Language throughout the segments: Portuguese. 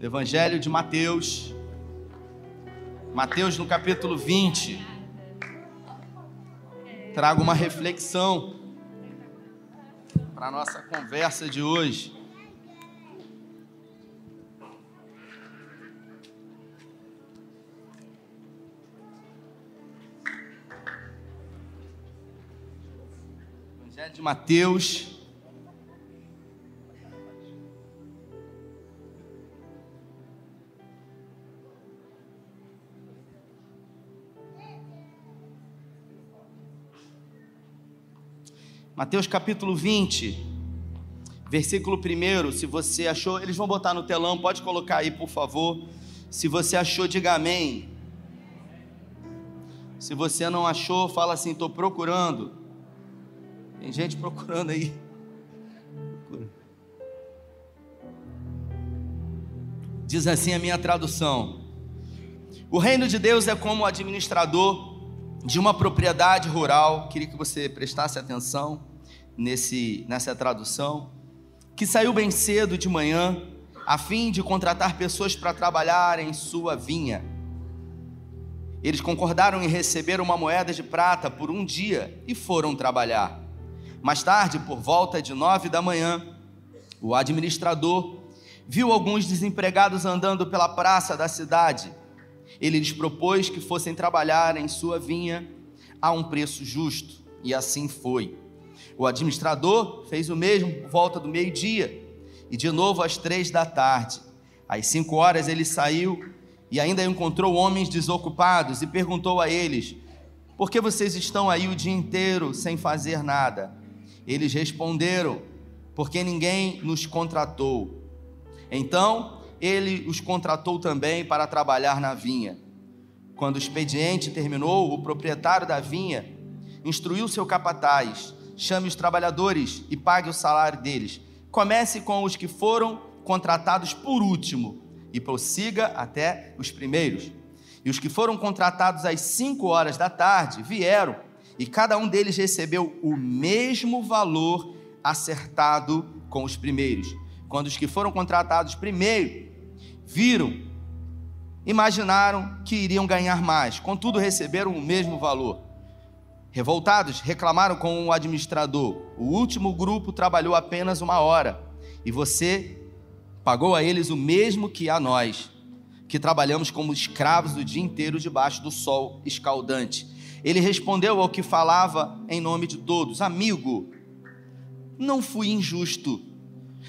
Evangelho de Mateus, Mateus no capítulo 20. Trago uma reflexão para a nossa conversa de hoje. Evangelho de Mateus, Mateus capítulo 20, versículo 1. Se você achou, eles vão botar no telão, pode colocar aí, por favor. Se você achou, diga amém. Se você não achou, fala assim: estou procurando. Tem gente procurando aí. Diz assim a minha tradução: O reino de Deus é como o administrador de uma propriedade rural. Queria que você prestasse atenção nesse, nessa tradução, que saiu bem cedo de manhã, a fim de contratar pessoas para trabalhar em sua vinha. Eles concordaram em receber uma moeda de prata por um dia e foram trabalhar. Mais tarde, por volta de nove da manhã, o administrador viu alguns desempregados andando pela praça da cidade. Ele lhes propôs que fossem trabalhar em sua vinha a um preço justo, e assim foi. O administrador fez o mesmo volta do meio-dia e de novo às três da tarde. Às cinco horas ele saiu e ainda encontrou homens desocupados e perguntou a eles: Por que vocês estão aí o dia inteiro sem fazer nada? Eles responderam: Porque ninguém nos contratou. Então ele os contratou também para trabalhar na vinha. Quando o expediente terminou, o proprietário da vinha instruiu seu capataz chame os trabalhadores e pague o salário deles. Comece com os que foram contratados por último e prossiga até os primeiros. E os que foram contratados às cinco horas da tarde vieram, e cada um deles recebeu o mesmo valor acertado com os primeiros. Quando os que foram contratados primeiro viram, imaginaram que iriam ganhar mais, contudo receberam o mesmo valor. Revoltados, reclamaram com o administrador: o último grupo trabalhou apenas uma hora e você pagou a eles o mesmo que a nós, que trabalhamos como escravos o dia inteiro debaixo do sol escaldante. Ele respondeu ao que falava em nome de todos: Amigo, não fui injusto.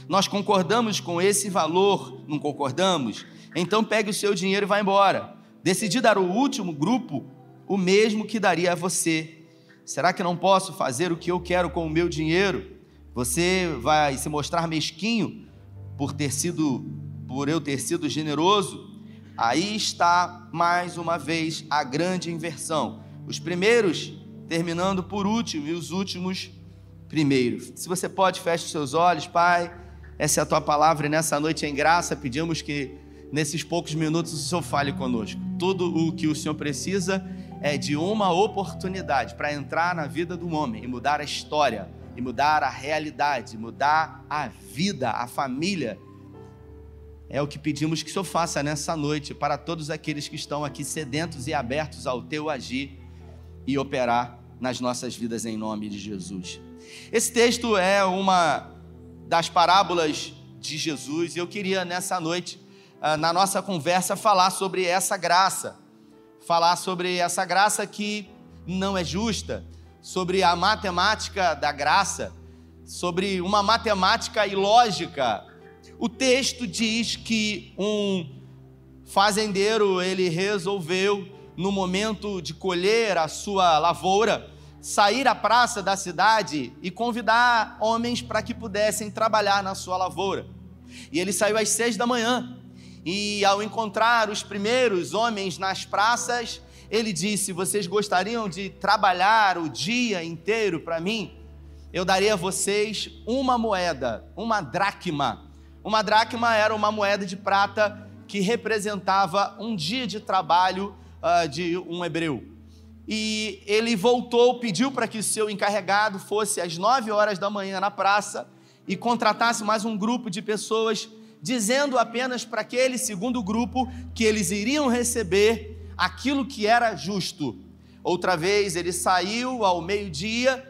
Nós concordamos com esse valor, não concordamos? Então pegue o seu dinheiro e vá embora. Decidi dar ao último grupo o mesmo que daria a você Será que não posso fazer o que eu quero com o meu dinheiro? Você vai se mostrar mesquinho por ter sido por eu ter sido generoso? Aí está mais uma vez a grande inversão. Os primeiros terminando por último e os últimos primeiro. Se você pode, feche os seus olhos, Pai. Essa é a tua palavra e nessa noite em graça pedimos que nesses poucos minutos o Senhor fale conosco. Tudo o que o Senhor precisa é de uma oportunidade para entrar na vida do homem e mudar a história, e mudar a realidade, mudar a vida, a família. É o que pedimos que o Senhor faça nessa noite para todos aqueles que estão aqui sedentos e abertos ao teu agir e operar nas nossas vidas em nome de Jesus. Esse texto é uma das parábolas de Jesus e eu queria nessa noite, ah, na nossa conversa, falar sobre essa graça falar sobre essa graça que não é justa, sobre a matemática da graça, sobre uma matemática ilógica. O texto diz que um fazendeiro ele resolveu no momento de colher a sua lavoura sair à praça da cidade e convidar homens para que pudessem trabalhar na sua lavoura. E ele saiu às seis da manhã e ao encontrar os primeiros homens nas praças, ele disse: Vocês gostariam de trabalhar o dia inteiro para mim? Eu daria a vocês uma moeda, uma dracma. Uma dracma era uma moeda de prata que representava um dia de trabalho uh, de um hebreu. E ele voltou, pediu para que seu encarregado fosse às nove horas da manhã na praça e contratasse mais um grupo de pessoas dizendo apenas para aquele segundo grupo que eles iriam receber aquilo que era justo. Outra vez ele saiu ao meio-dia,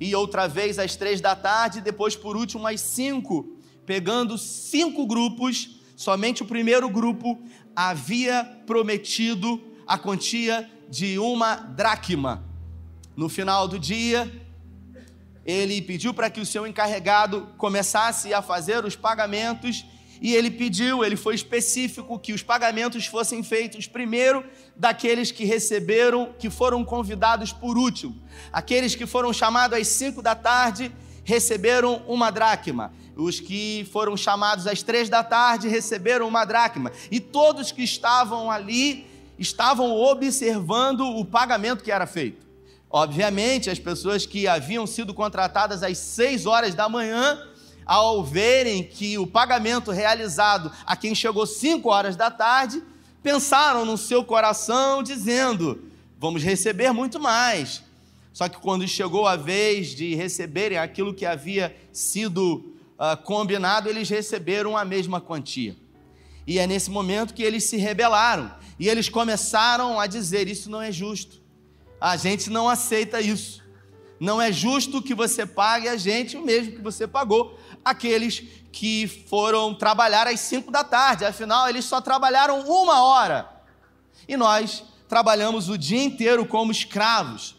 e outra vez às três da tarde, e depois por último às cinco, pegando cinco grupos, somente o primeiro grupo havia prometido a quantia de uma dracma. No final do dia, ele pediu para que o seu encarregado começasse a fazer os pagamentos e ele pediu, ele foi específico que os pagamentos fossem feitos primeiro daqueles que receberam, que foram convidados por último. Aqueles que foram chamados às cinco da tarde receberam uma dracma. Os que foram chamados às três da tarde receberam uma dracma. E todos que estavam ali estavam observando o pagamento que era feito. Obviamente, as pessoas que haviam sido contratadas às seis horas da manhã ao verem que o pagamento realizado a quem chegou 5 horas da tarde, pensaram no seu coração, dizendo: vamos receber muito mais. Só que quando chegou a vez de receberem aquilo que havia sido uh, combinado, eles receberam a mesma quantia. E é nesse momento que eles se rebelaram e eles começaram a dizer: Isso não é justo, a gente não aceita isso. Não é justo que você pague a gente o mesmo que você pagou aqueles que foram trabalhar às cinco da tarde, afinal, eles só trabalharam uma hora. E nós trabalhamos o dia inteiro como escravos.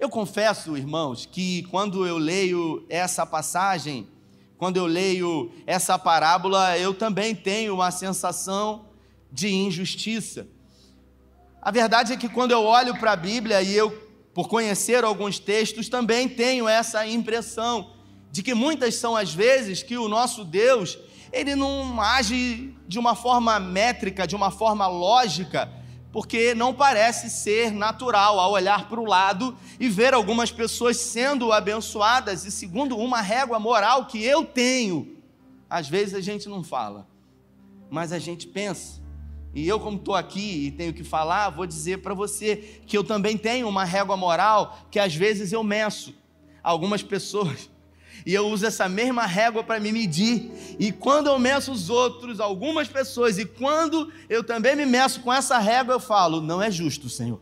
Eu confesso, irmãos, que quando eu leio essa passagem, quando eu leio essa parábola, eu também tenho uma sensação de injustiça. A verdade é que quando eu olho para a Bíblia e eu, por conhecer alguns textos, também tenho essa impressão de que muitas são as vezes que o nosso Deus, ele não age de uma forma métrica, de uma forma lógica, porque não parece ser natural ao olhar para o lado e ver algumas pessoas sendo abençoadas e segundo uma régua moral que eu tenho. Às vezes a gente não fala, mas a gente pensa. E eu, como estou aqui e tenho que falar, vou dizer para você que eu também tenho uma régua moral que às vezes eu meço. Algumas pessoas e eu uso essa mesma régua para me medir. E quando eu meço os outros, algumas pessoas, e quando eu também me meço com essa régua, eu falo: não é justo, Senhor.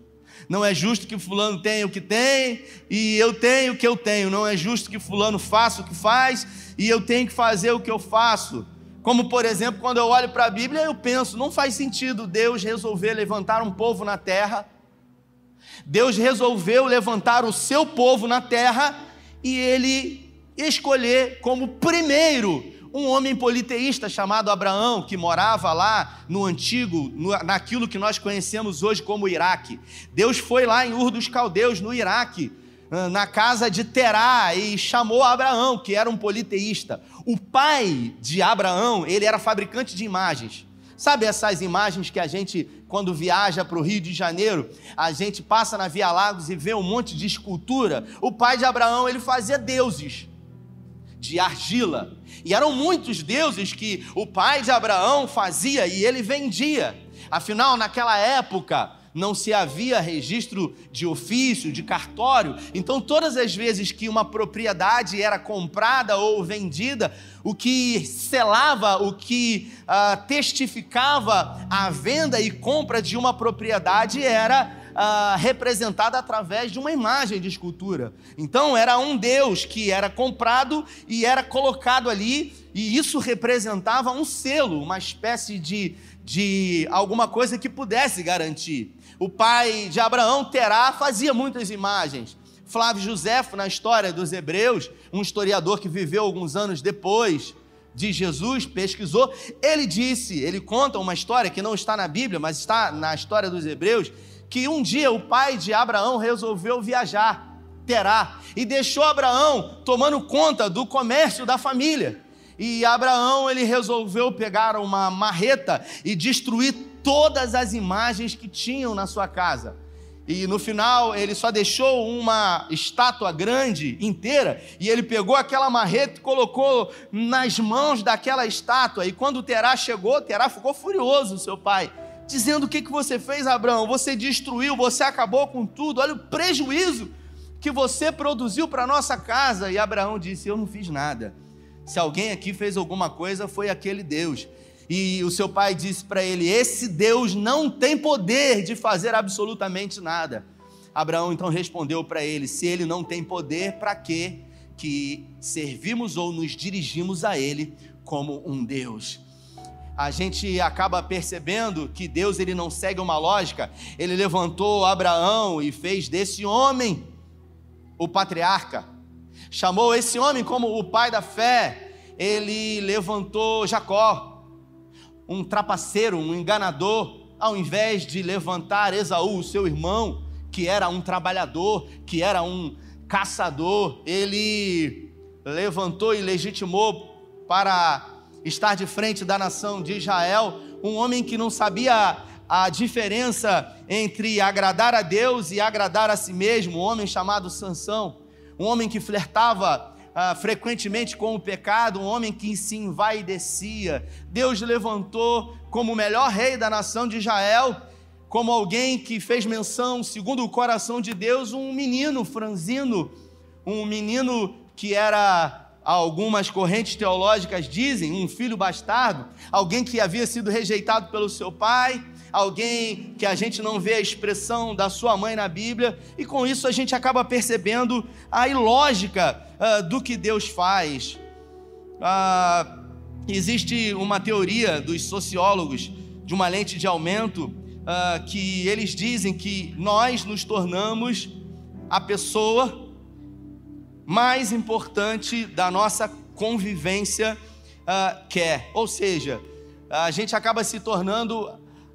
Não é justo que fulano tenha o que tem e eu tenho o que eu tenho. Não é justo que fulano faça o que faz e eu tenho que fazer o que eu faço. Como, por exemplo, quando eu olho para a Bíblia, eu penso, não faz sentido Deus resolver levantar um povo na terra. Deus resolveu levantar o seu povo na terra e ele escolher como primeiro um homem politeísta chamado Abraão, que morava lá no antigo, no, naquilo que nós conhecemos hoje como Iraque. Deus foi lá em Ur dos Caldeus, no Iraque, na casa de Terá, e chamou Abraão, que era um politeísta. O pai de Abraão, ele era fabricante de imagens. Sabe essas imagens que a gente, quando viaja para o Rio de Janeiro, a gente passa na Via Lagos e vê um monte de escultura? O pai de Abraão, ele fazia deuses de argila. E eram muitos deuses que o pai de Abraão fazia e ele vendia. Afinal, naquela época, não se havia registro de ofício, de cartório. Então, todas as vezes que uma propriedade era comprada ou vendida, o que selava, o que uh, testificava a venda e compra de uma propriedade era ah, representada através de uma imagem de escultura. Então era um Deus que era comprado e era colocado ali, e isso representava um selo, uma espécie de, de alguma coisa que pudesse garantir. O pai de Abraão, Terá, fazia muitas imagens. Flávio Josefo, na história dos Hebreus, um historiador que viveu alguns anos depois de Jesus, pesquisou, ele disse, ele conta uma história que não está na Bíblia, mas está na história dos Hebreus, que um dia o pai de Abraão resolveu viajar, Terá, e deixou Abraão tomando conta do comércio da família. E Abraão ele resolveu pegar uma marreta e destruir todas as imagens que tinham na sua casa. E no final ele só deixou uma estátua grande inteira e ele pegou aquela marreta e colocou nas mãos daquela estátua. E quando Terá chegou, Terá ficou furioso, seu pai dizendo: O que, que você fez, Abraão? Você destruiu, você acabou com tudo, olha o prejuízo que você produziu para nossa casa. E Abraão disse: Eu não fiz nada. Se alguém aqui fez alguma coisa, foi aquele Deus. E o seu pai disse para ele: Esse Deus não tem poder de fazer absolutamente nada. Abraão então respondeu para ele: Se ele não tem poder, para que que servimos ou nos dirigimos a ele como um Deus? a gente acaba percebendo que Deus ele não segue uma lógica. Ele levantou Abraão e fez desse homem o patriarca. Chamou esse homem como o pai da fé. Ele levantou Jacó, um trapaceiro, um enganador, ao invés de levantar Esaú, seu irmão, que era um trabalhador, que era um caçador, ele levantou e legitimou para estar de frente da nação de Israel, um homem que não sabia a diferença entre agradar a Deus e agradar a si mesmo, um homem chamado Sansão, um homem que flertava ah, frequentemente com o pecado, um homem que se envaidecia. Deus levantou como o melhor rei da nação de Israel, como alguém que fez menção, segundo o coração de Deus, um menino franzino, um menino que era algumas correntes teológicas dizem, um filho bastardo, alguém que havia sido rejeitado pelo seu pai, alguém que a gente não vê a expressão da sua mãe na Bíblia, e com isso a gente acaba percebendo a ilógica uh, do que Deus faz. Uh, existe uma teoria dos sociólogos de uma lente de aumento uh, que eles dizem que nós nos tornamos a pessoa mais importante da nossa convivência quer. Ou seja, a gente acaba se tornando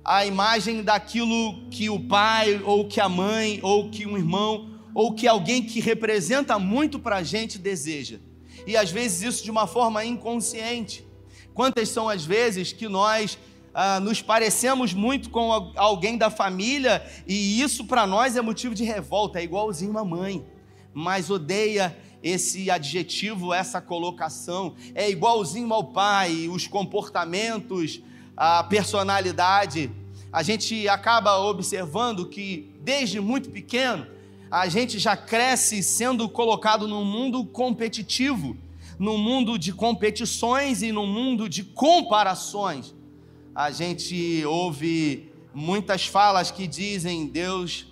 a imagem daquilo que o pai, ou que a mãe, ou que um irmão, ou que alguém que representa muito para a gente deseja. E às vezes isso de uma forma inconsciente. Quantas são as vezes que nós ah, nos parecemos muito com alguém da família e isso para nós é motivo de revolta, é igualzinho uma mãe mas odeia esse adjetivo, essa colocação. É igualzinho ao pai, os comportamentos, a personalidade. A gente acaba observando que desde muito pequeno a gente já cresce sendo colocado num mundo competitivo, num mundo de competições e num mundo de comparações. A gente ouve muitas falas que dizem Deus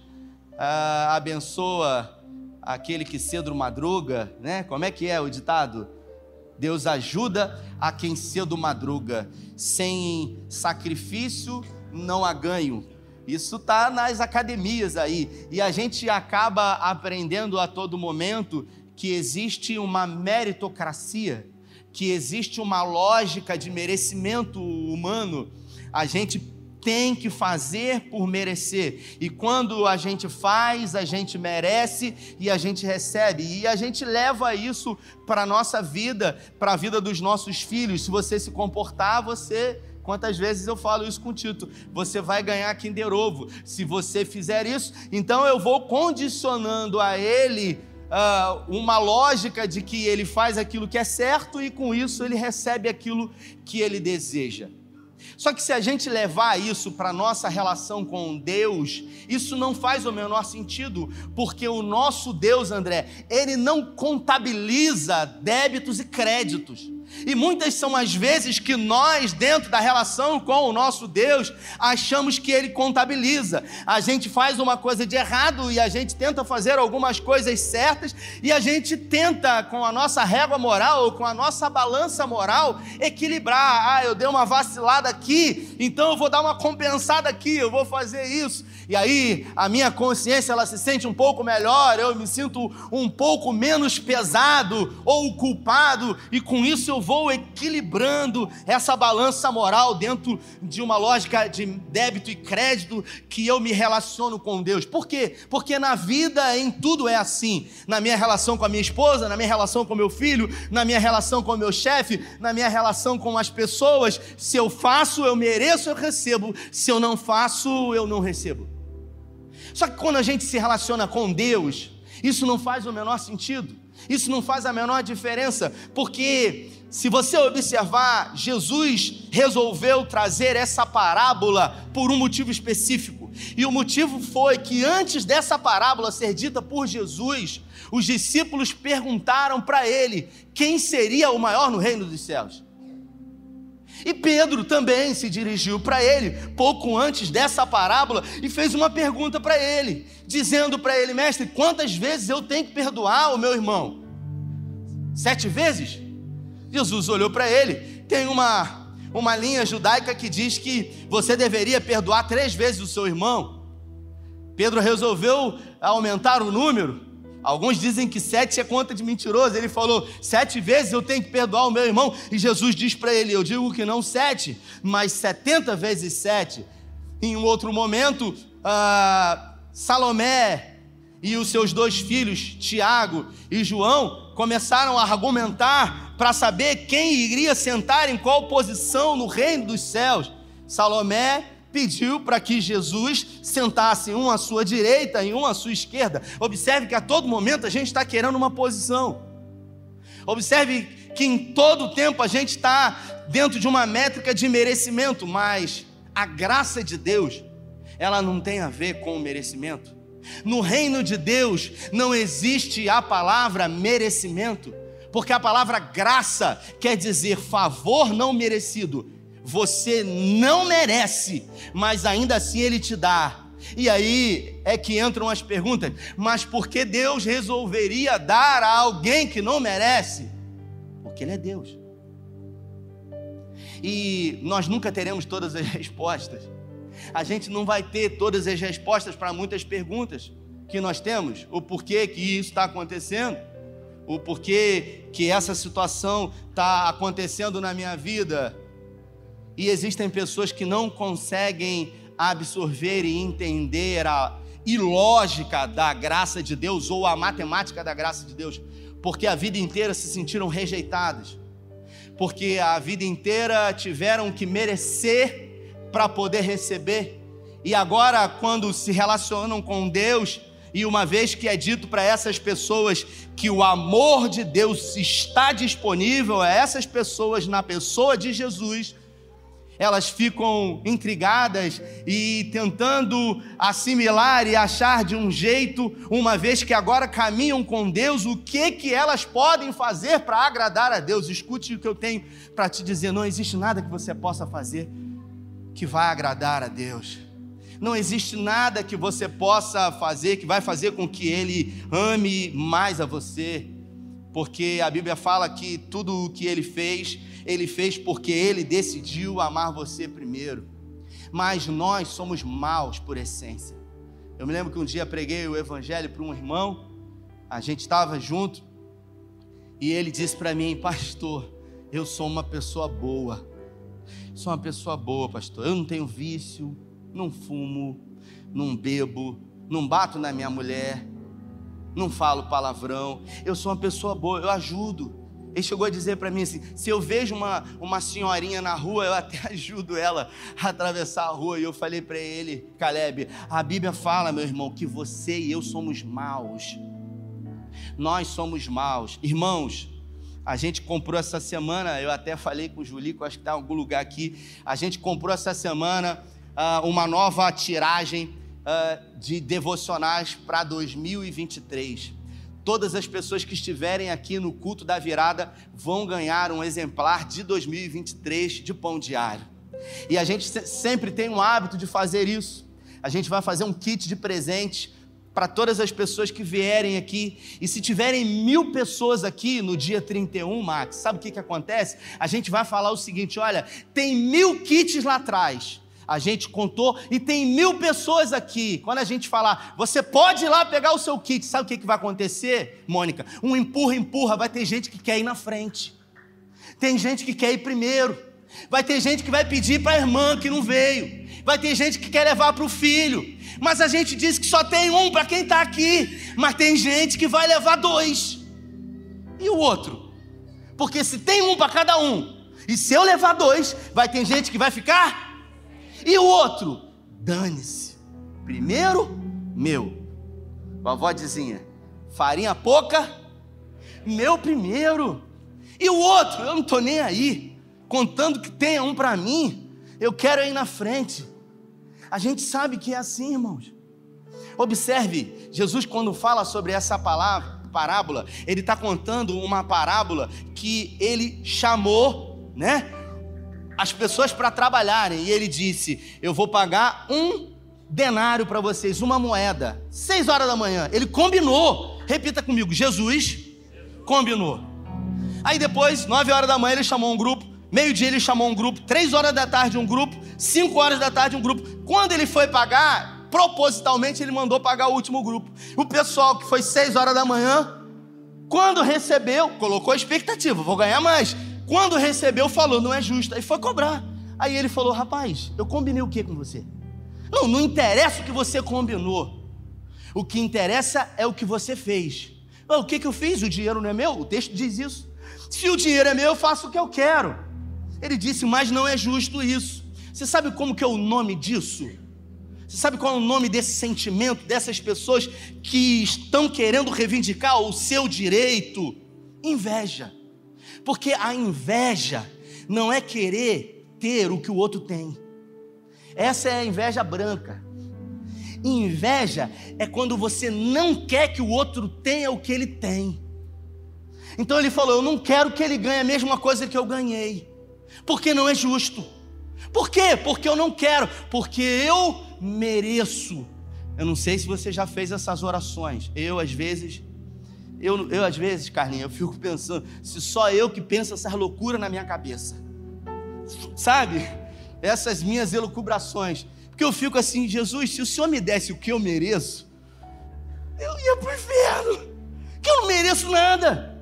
ah, abençoa aquele que cedo madruga, né? Como é que é o ditado? Deus ajuda a quem cedo madruga. Sem sacrifício não há ganho. Isso está nas academias aí. E a gente acaba aprendendo a todo momento que existe uma meritocracia, que existe uma lógica de merecimento humano. A gente tem que fazer por merecer. E quando a gente faz, a gente merece e a gente recebe. E a gente leva isso para a nossa vida, para a vida dos nossos filhos. Se você se comportar, você. Quantas vezes eu falo isso com o Tito? Você vai ganhar Kinder Ovo. Se você fizer isso, então eu vou condicionando a ele Uh, uma lógica de que ele faz aquilo que é certo e com isso ele recebe aquilo que ele deseja. Só que se a gente levar isso para a nossa relação com Deus, isso não faz o menor sentido, porque o nosso Deus, André, ele não contabiliza débitos e créditos. E muitas são as vezes que nós, dentro da relação com o nosso Deus, achamos que Ele contabiliza. A gente faz uma coisa de errado e a gente tenta fazer algumas coisas certas e a gente tenta, com a nossa régua moral com a nossa balança moral, equilibrar. Ah, eu dei uma vacilada aqui, então eu vou dar uma compensada aqui, eu vou fazer isso. E aí a minha consciência ela se sente um pouco melhor, eu me sinto um pouco menos pesado ou culpado, e com isso eu eu vou equilibrando essa balança moral dentro de uma lógica de débito e crédito que eu me relaciono com Deus. Por quê? Porque na vida, em tudo é assim. Na minha relação com a minha esposa, na minha relação com meu filho, na minha relação com o meu chefe, na minha relação com as pessoas. Se eu faço, eu mereço, eu recebo. Se eu não faço, eu não recebo. Só que quando a gente se relaciona com Deus, isso não faz o menor sentido. Isso não faz a menor diferença, porque se você observar, Jesus resolveu trazer essa parábola por um motivo específico. E o motivo foi que antes dessa parábola ser dita por Jesus, os discípulos perguntaram para ele quem seria o maior no reino dos céus. E Pedro também se dirigiu para ele, pouco antes dessa parábola, e fez uma pergunta para ele, dizendo para ele: Mestre, quantas vezes eu tenho que perdoar o meu irmão? Sete vezes? Jesus olhou para ele. Tem uma, uma linha judaica que diz que você deveria perdoar três vezes o seu irmão. Pedro resolveu aumentar o número Alguns dizem que sete é conta de mentiroso. Ele falou: sete vezes eu tenho que perdoar o meu irmão. E Jesus diz para ele: Eu digo que não sete, mas setenta vezes sete. Em um outro momento, ah, Salomé e os seus dois filhos, Tiago e João, começaram a argumentar para saber quem iria sentar em qual posição no reino dos céus. Salomé pediu para que Jesus sentasse um à sua direita e um à sua esquerda. Observe que a todo momento a gente está querendo uma posição. Observe que em todo tempo a gente está dentro de uma métrica de merecimento, mas a graça de Deus, ela não tem a ver com o merecimento. No reino de Deus não existe a palavra merecimento, porque a palavra graça quer dizer favor não merecido você não merece, mas ainda assim Ele te dá. E aí é que entram as perguntas: mas por que Deus resolveria dar a alguém que não merece? Porque Ele é Deus. E nós nunca teremos todas as respostas. A gente não vai ter todas as respostas para muitas perguntas que nós temos. O porquê que isso está acontecendo, o porquê que essa situação está acontecendo na minha vida e existem pessoas que não conseguem absorver e entender a ilógica da graça de Deus ou a matemática da graça de Deus, porque a vida inteira se sentiram rejeitadas, porque a vida inteira tiveram que merecer para poder receber, e agora, quando se relacionam com Deus, e uma vez que é dito para essas pessoas que o amor de Deus está disponível a essas pessoas na pessoa de Jesus, elas ficam intrigadas e tentando assimilar e achar de um jeito, uma vez que agora caminham com Deus, o que que elas podem fazer para agradar a Deus. Escute o que eu tenho para te dizer, não existe nada que você possa fazer que vai agradar a Deus. Não existe nada que você possa fazer que vai fazer com que ele ame mais a você, porque a Bíblia fala que tudo o que ele fez ele fez porque ele decidiu amar você primeiro. Mas nós somos maus por essência. Eu me lembro que um dia preguei o evangelho para um irmão, a gente estava junto, e ele disse para mim, pastor, eu sou uma pessoa boa. Sou uma pessoa boa, pastor. Eu não tenho vício, não fumo, não bebo, não bato na minha mulher, não falo palavrão. Eu sou uma pessoa boa, eu ajudo. Ele chegou a dizer para mim assim: se eu vejo uma, uma senhorinha na rua, eu até ajudo ela a atravessar a rua. E eu falei para ele, Caleb, a Bíblia fala, meu irmão, que você e eu somos maus. Nós somos maus. Irmãos, a gente comprou essa semana, eu até falei com o Julico, acho que está em algum lugar aqui. A gente comprou essa semana uh, uma nova tiragem uh, de devocionais para 2023 todas as pessoas que estiverem aqui no culto da virada vão ganhar um exemplar de 2023 de pão diário. E a gente sempre tem um hábito de fazer isso. A gente vai fazer um kit de presente para todas as pessoas que vierem aqui. E se tiverem mil pessoas aqui no dia 31, Max, sabe o que, que acontece? A gente vai falar o seguinte: olha, tem mil kits lá atrás a gente contou e tem mil pessoas aqui. Quando a gente falar, você pode ir lá pegar o seu kit, sabe o que, que vai acontecer, Mônica? Um empurra, empurra, vai ter gente que quer ir na frente, tem gente que quer ir primeiro, vai ter gente que vai pedir para a irmã que não veio, vai ter gente que quer levar para o filho, mas a gente diz que só tem um para quem está aqui, mas tem gente que vai levar dois, e o outro? Porque se tem um para cada um, e se eu levar dois, vai ter gente que vai ficar e o outro, dane-se. Primeiro, meu. Vovó dizinha, farinha pouca, meu primeiro. E o outro, eu não estou nem aí, contando que tenha um para mim, eu quero ir na frente. A gente sabe que é assim, irmãos. Observe, Jesus, quando fala sobre essa palavra, parábola, ele está contando uma parábola que ele chamou, né? As pessoas para trabalharem, e ele disse: Eu vou pagar um denário para vocês, uma moeda, seis horas da manhã. Ele combinou, repita comigo: Jesus combinou. Aí depois, nove horas da manhã, ele chamou um grupo, meio-dia ele chamou um grupo, três horas da tarde um grupo, cinco horas da tarde um grupo. Quando ele foi pagar, propositalmente ele mandou pagar o último grupo. O pessoal que foi seis horas da manhã, quando recebeu, colocou a expectativa, vou ganhar mais. Quando recebeu, falou, não é justo. Aí foi cobrar. Aí ele falou, rapaz, eu combinei o que com você? Não, não interessa o que você combinou. O que interessa é o que você fez. O que, que eu fiz? O dinheiro não é meu? O texto diz isso. Se o dinheiro é meu, eu faço o que eu quero. Ele disse, mas não é justo isso. Você sabe como que é o nome disso? Você sabe qual é o nome desse sentimento, dessas pessoas que estão querendo reivindicar o seu direito? Inveja. Porque a inveja não é querer ter o que o outro tem. Essa é a inveja branca. Inveja é quando você não quer que o outro tenha o que ele tem. Então ele falou: Eu não quero que ele ganhe a mesma coisa que eu ganhei, porque não é justo. Por quê? Porque eu não quero, porque eu mereço. Eu não sei se você já fez essas orações. Eu, às vezes, eu, eu às vezes, Carlinhos, eu fico pensando, se só eu que penso essas loucuras na minha cabeça. Sabe? Essas minhas elucubrações. Porque eu fico assim, Jesus, se o Senhor me desse o que eu mereço, eu ia para o inferno. Que eu não mereço nada.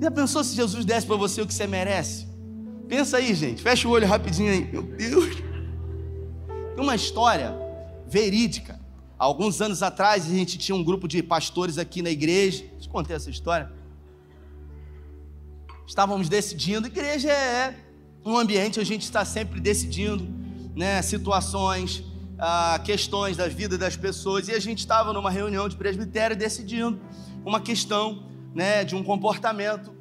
Já pensou se Jesus desse para você o que você merece? Pensa aí, gente. Fecha o olho rapidinho aí. Meu Deus. Tem uma história verídica. Alguns anos atrás, a gente tinha um grupo de pastores aqui na igreja. Te contei essa história. Estávamos decidindo. Igreja é um ambiente onde a gente está sempre decidindo né, situações, ah, questões da vida das pessoas. E a gente estava numa reunião de presbitério decidindo uma questão né, de um comportamento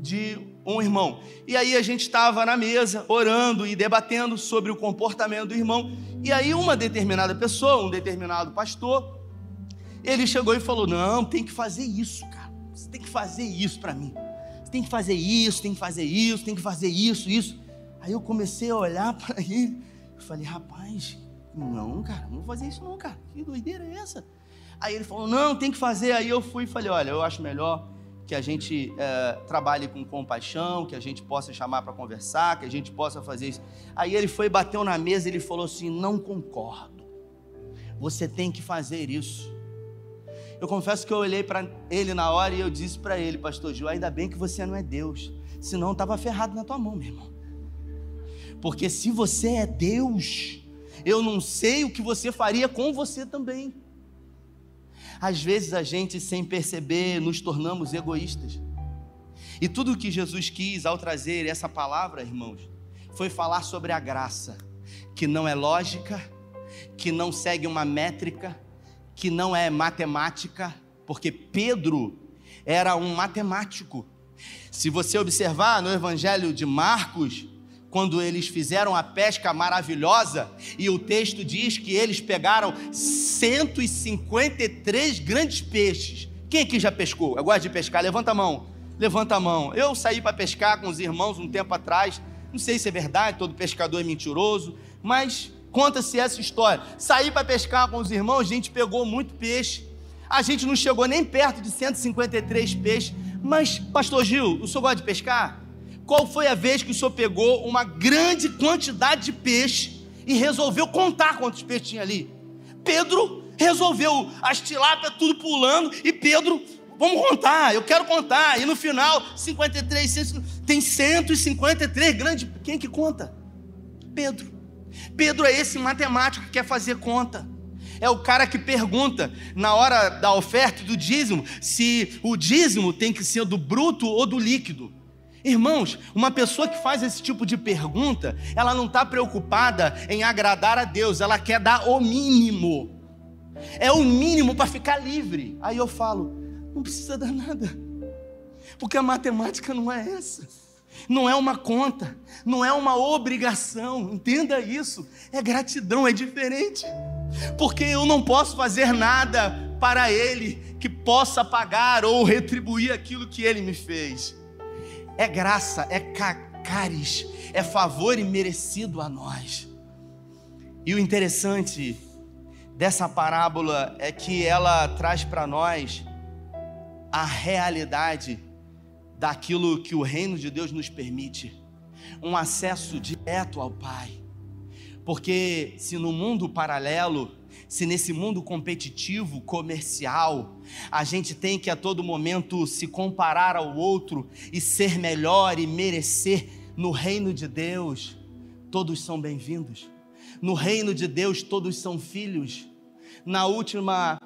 de um irmão. E aí a gente estava na mesa, orando e debatendo sobre o comportamento do irmão. E aí uma determinada pessoa, um determinado pastor, ele chegou e falou: Não, tem que fazer isso, cara. Você tem que fazer isso para mim. Você tem que fazer isso, tem que fazer isso, tem que fazer isso, isso. Aí eu comecei a olhar para ele. Eu falei: Rapaz, não, cara, não vou fazer isso não, cara. Que doideira é essa? Aí ele falou: Não, tem que fazer. Aí eu fui e falei: Olha, eu acho melhor que a gente é, trabalhe com compaixão, que a gente possa chamar para conversar, que a gente possa fazer isso. Aí ele foi, bateu na mesa e ele falou assim: Não concordo, você tem que fazer isso. Eu confesso que eu olhei para ele na hora e eu disse para ele, Pastor Gil, ainda bem que você não é Deus, senão estava ferrado na tua mão, meu irmão. Porque se você é Deus, eu não sei o que você faria com você também. Às vezes a gente, sem perceber, nos tornamos egoístas. E tudo o que Jesus quis ao trazer essa palavra, irmãos, foi falar sobre a graça, que não é lógica, que não segue uma métrica, que não é matemática, porque Pedro era um matemático. Se você observar no Evangelho de Marcos, quando eles fizeram a pesca maravilhosa, e o texto diz que eles pegaram 153 grandes peixes. Quem aqui já pescou? Eu gosto de pescar, levanta a mão. Levanta a mão. Eu saí para pescar com os irmãos um tempo atrás. Não sei se é verdade, todo pescador é mentiroso, mas conta-se essa história. Saí para pescar com os irmãos, a gente pegou muito peixe. A gente não chegou nem perto de 153 peixes. Mas, Pastor Gil, o senhor gosta de pescar? Qual foi a vez que o senhor pegou uma grande quantidade de peixe e resolveu contar quantos peixes tinha ali? Pedro resolveu as tilápias tudo pulando e Pedro, vamos contar, eu quero contar. E no final, 53, tem 153 grandes. Quem que conta? Pedro. Pedro é esse matemático que quer fazer conta. É o cara que pergunta na hora da oferta do dízimo se o dízimo tem que ser do bruto ou do líquido. Irmãos, uma pessoa que faz esse tipo de pergunta, ela não está preocupada em agradar a Deus, ela quer dar o mínimo. É o mínimo para ficar livre. Aí eu falo, não precisa dar nada, porque a matemática não é essa. Não é uma conta, não é uma obrigação, entenda isso. É gratidão, é diferente. Porque eu não posso fazer nada para Ele que possa pagar ou retribuir aquilo que Ele me fez. É graça, é caris, é favor imerecido a nós. E o interessante dessa parábola é que ela traz para nós a realidade daquilo que o reino de Deus nos permite um acesso direto ao Pai. Porque se no mundo paralelo, se nesse mundo competitivo, comercial, a gente tem que a todo momento se comparar ao outro e ser melhor e merecer, no reino de Deus, todos são bem-vindos. No reino de Deus, todos são filhos. Na última,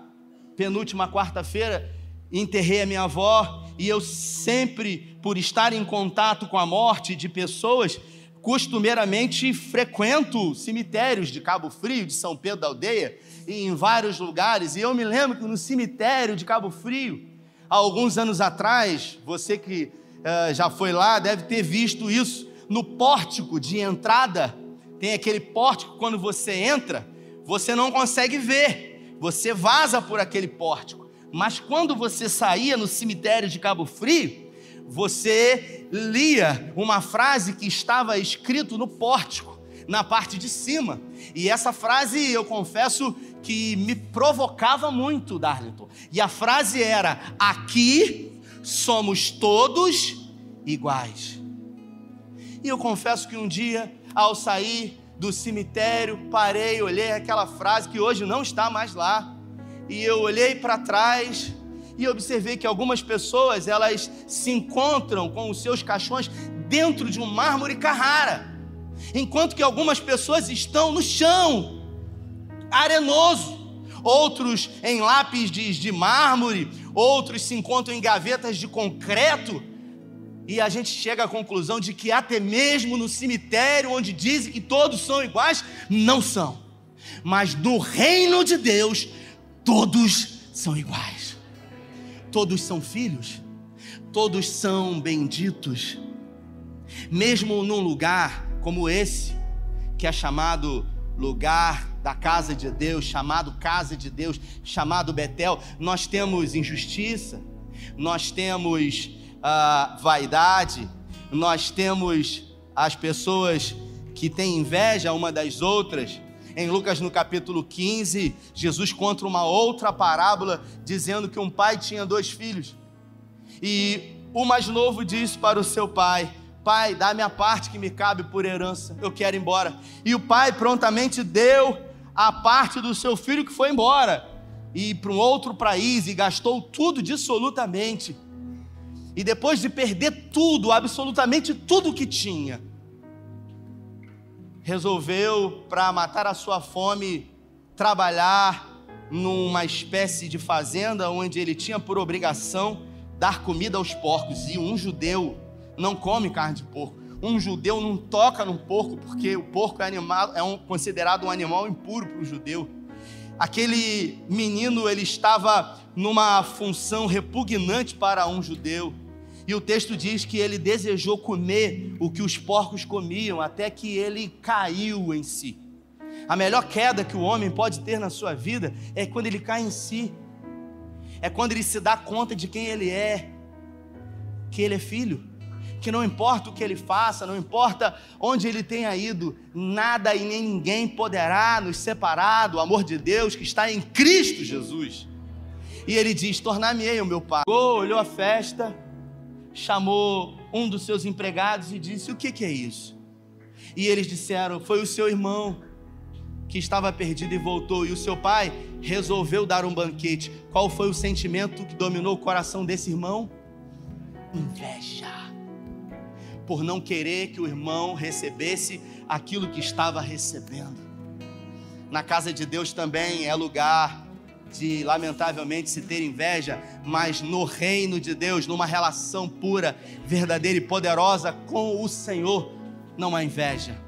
penúltima quarta-feira, enterrei a minha avó e eu sempre, por estar em contato com a morte de pessoas, costumeiramente frequento cemitérios de Cabo Frio, de São Pedro da Aldeia, e em vários lugares. E eu me lembro que no cemitério de Cabo Frio, há alguns anos atrás, você que uh, já foi lá deve ter visto isso, no pórtico de entrada, tem aquele pórtico, quando você entra, você não consegue ver, você vaza por aquele pórtico. Mas quando você saía no cemitério de Cabo Frio, você lia uma frase que estava escrito no pórtico, na parte de cima. E essa frase, eu confesso que me provocava muito, Darlington. E a frase era: Aqui somos todos iguais. E eu confesso que um dia, ao sair do cemitério, parei, olhei aquela frase que hoje não está mais lá e eu olhei para trás e observei que algumas pessoas elas se encontram com os seus caixões dentro de um mármore Carrara, enquanto que algumas pessoas estão no chão, arenoso, outros em lápis de, de mármore, outros se encontram em gavetas de concreto. E a gente chega à conclusão de que até mesmo no cemitério, onde dizem que todos são iguais, não são. Mas no reino de Deus, todos são iguais, todos são filhos, todos são benditos, mesmo num lugar como esse, que é chamado lugar da casa de Deus, chamado casa de Deus, chamado Betel, nós temos injustiça, nós temos uh, vaidade, nós temos as pessoas que têm inveja uma das outras, em Lucas no capítulo 15, Jesus conta uma outra parábola dizendo que um pai tinha dois filhos. E o mais novo disse para o seu pai: Pai, dá minha parte que me cabe por herança, eu quero ir embora. E o pai prontamente deu a parte do seu filho que foi embora e para um outro país e gastou tudo dissolutamente. E depois de perder tudo, absolutamente tudo que tinha, resolveu, para matar a sua fome, trabalhar numa espécie de fazenda onde ele tinha por obrigação dar comida aos porcos. E um judeu não come carne de porco. Um judeu não toca num porco porque o porco é, animal, é um, considerado um animal impuro para o judeu. Aquele menino ele estava numa função repugnante para um judeu. E o texto diz que ele desejou comer o que os porcos comiam, até que ele caiu em si. A melhor queda que o homem pode ter na sua vida é quando ele cai em si, é quando ele se dá conta de quem ele é, que ele é filho, que não importa o que ele faça, não importa onde ele tenha ido, nada e nem ninguém poderá nos separar do amor de Deus que está em Cristo Jesus. E ele diz: Tornar-me-ei o meu pai. Olhou a festa chamou um dos seus empregados e disse: O que, que é isso? E eles disseram: Foi o seu irmão que estava perdido e voltou, e o seu pai resolveu dar um banquete. Qual foi o sentimento que dominou o coração desse irmão? Inveja. Por não querer que o irmão recebesse aquilo que estava recebendo. Na casa de Deus também é lugar de lamentavelmente se ter inveja, mas no reino de Deus, numa relação pura, verdadeira e poderosa com o Senhor, não há inveja,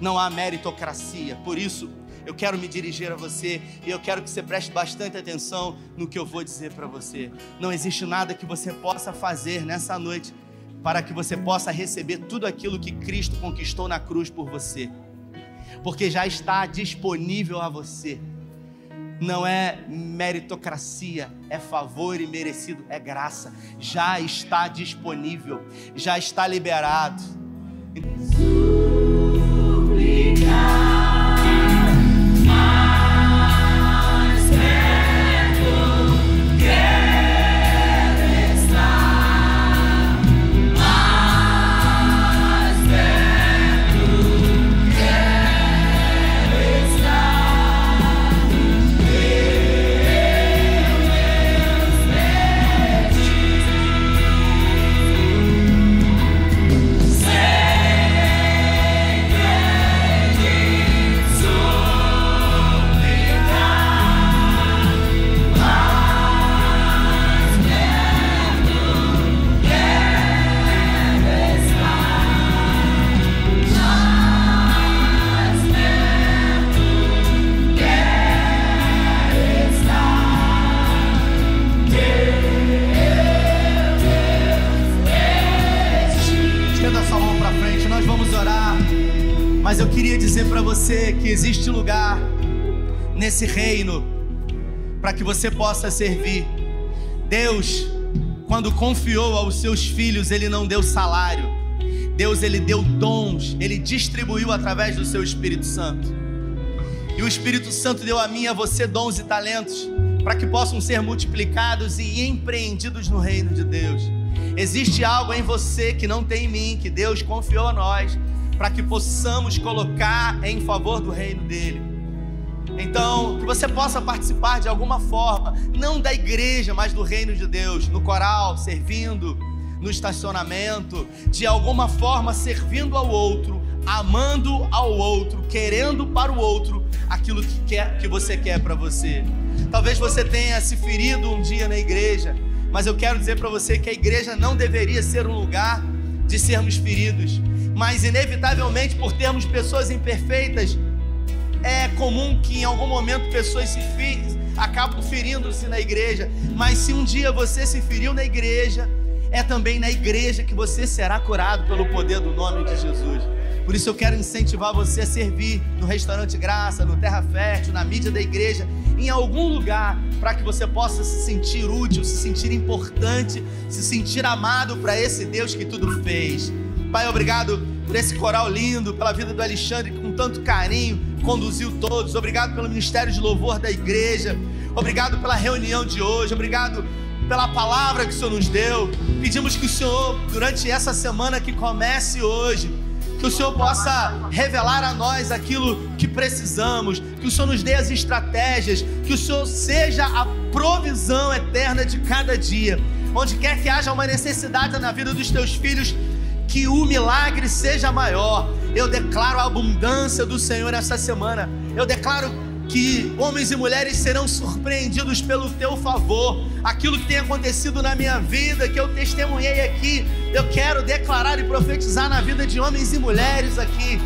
não há meritocracia. Por isso, eu quero me dirigir a você e eu quero que você preste bastante atenção no que eu vou dizer para você. Não existe nada que você possa fazer nessa noite para que você possa receber tudo aquilo que Cristo conquistou na cruz por você, porque já está disponível a você. Não é meritocracia, é favor e merecido, é graça. Já está disponível, já está liberado. Nesse reino para que você possa servir. Deus, quando confiou aos seus filhos, ele não deu salário. Deus ele deu dons, ele distribuiu através do seu Espírito Santo. E o Espírito Santo deu a mim e a você dons e talentos para que possam ser multiplicados e empreendidos no reino de Deus. Existe algo em você que não tem em mim, que Deus confiou a nós, para que possamos colocar em favor do reino dele. Então, que você possa participar de alguma forma, não da igreja, mas do reino de Deus, no coral, servindo, no estacionamento, de alguma forma servindo ao outro, amando ao outro, querendo para o outro aquilo que, quer, que você quer para você. Talvez você tenha se ferido um dia na igreja, mas eu quero dizer para você que a igreja não deveria ser um lugar de sermos feridos, mas inevitavelmente por termos pessoas imperfeitas, é comum que em algum momento pessoas se fi, acabam ferindo-se na igreja, mas se um dia você se feriu na igreja, é também na igreja que você será curado pelo poder do nome de Jesus. Por isso eu quero incentivar você a servir no restaurante Graça, no Terra Fértil, na mídia da igreja, em algum lugar, para que você possa se sentir útil, se sentir importante, se sentir amado para esse Deus que tudo fez. Pai, obrigado por esse coral lindo, pela vida do Alexandre, com tanto carinho conduziu todos. Obrigado pelo ministério de louvor da igreja. Obrigado pela reunião de hoje. Obrigado pela palavra que o Senhor nos deu. Pedimos que o Senhor, durante essa semana que comece hoje, que o Senhor possa revelar a nós aquilo que precisamos, que o Senhor nos dê as estratégias, que o Senhor seja a provisão eterna de cada dia. Onde quer que haja uma necessidade na vida dos teus filhos, que o milagre seja maior. Eu declaro a abundância do Senhor essa semana. Eu declaro que homens e mulheres serão surpreendidos pelo teu favor. Aquilo que tem acontecido na minha vida, que eu testemunhei aqui, eu quero declarar e profetizar na vida de homens e mulheres aqui.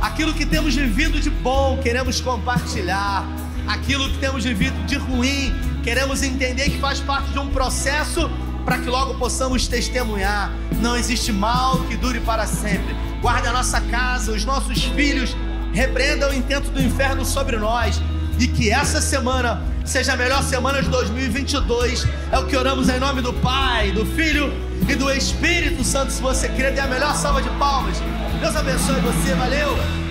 Aquilo que temos vivido de bom, queremos compartilhar. Aquilo que temos vivido de ruim, queremos entender que faz parte de um processo para que logo possamos testemunhar. Não existe mal que dure para sempre. Guarda a nossa casa, os nossos filhos repreenda o intento do inferno sobre nós e que essa semana seja a melhor semana de 2022. É o que oramos em nome do Pai, do Filho e do Espírito Santo. Se você crê, dê a melhor salva de palmas. Deus abençoe você, valeu!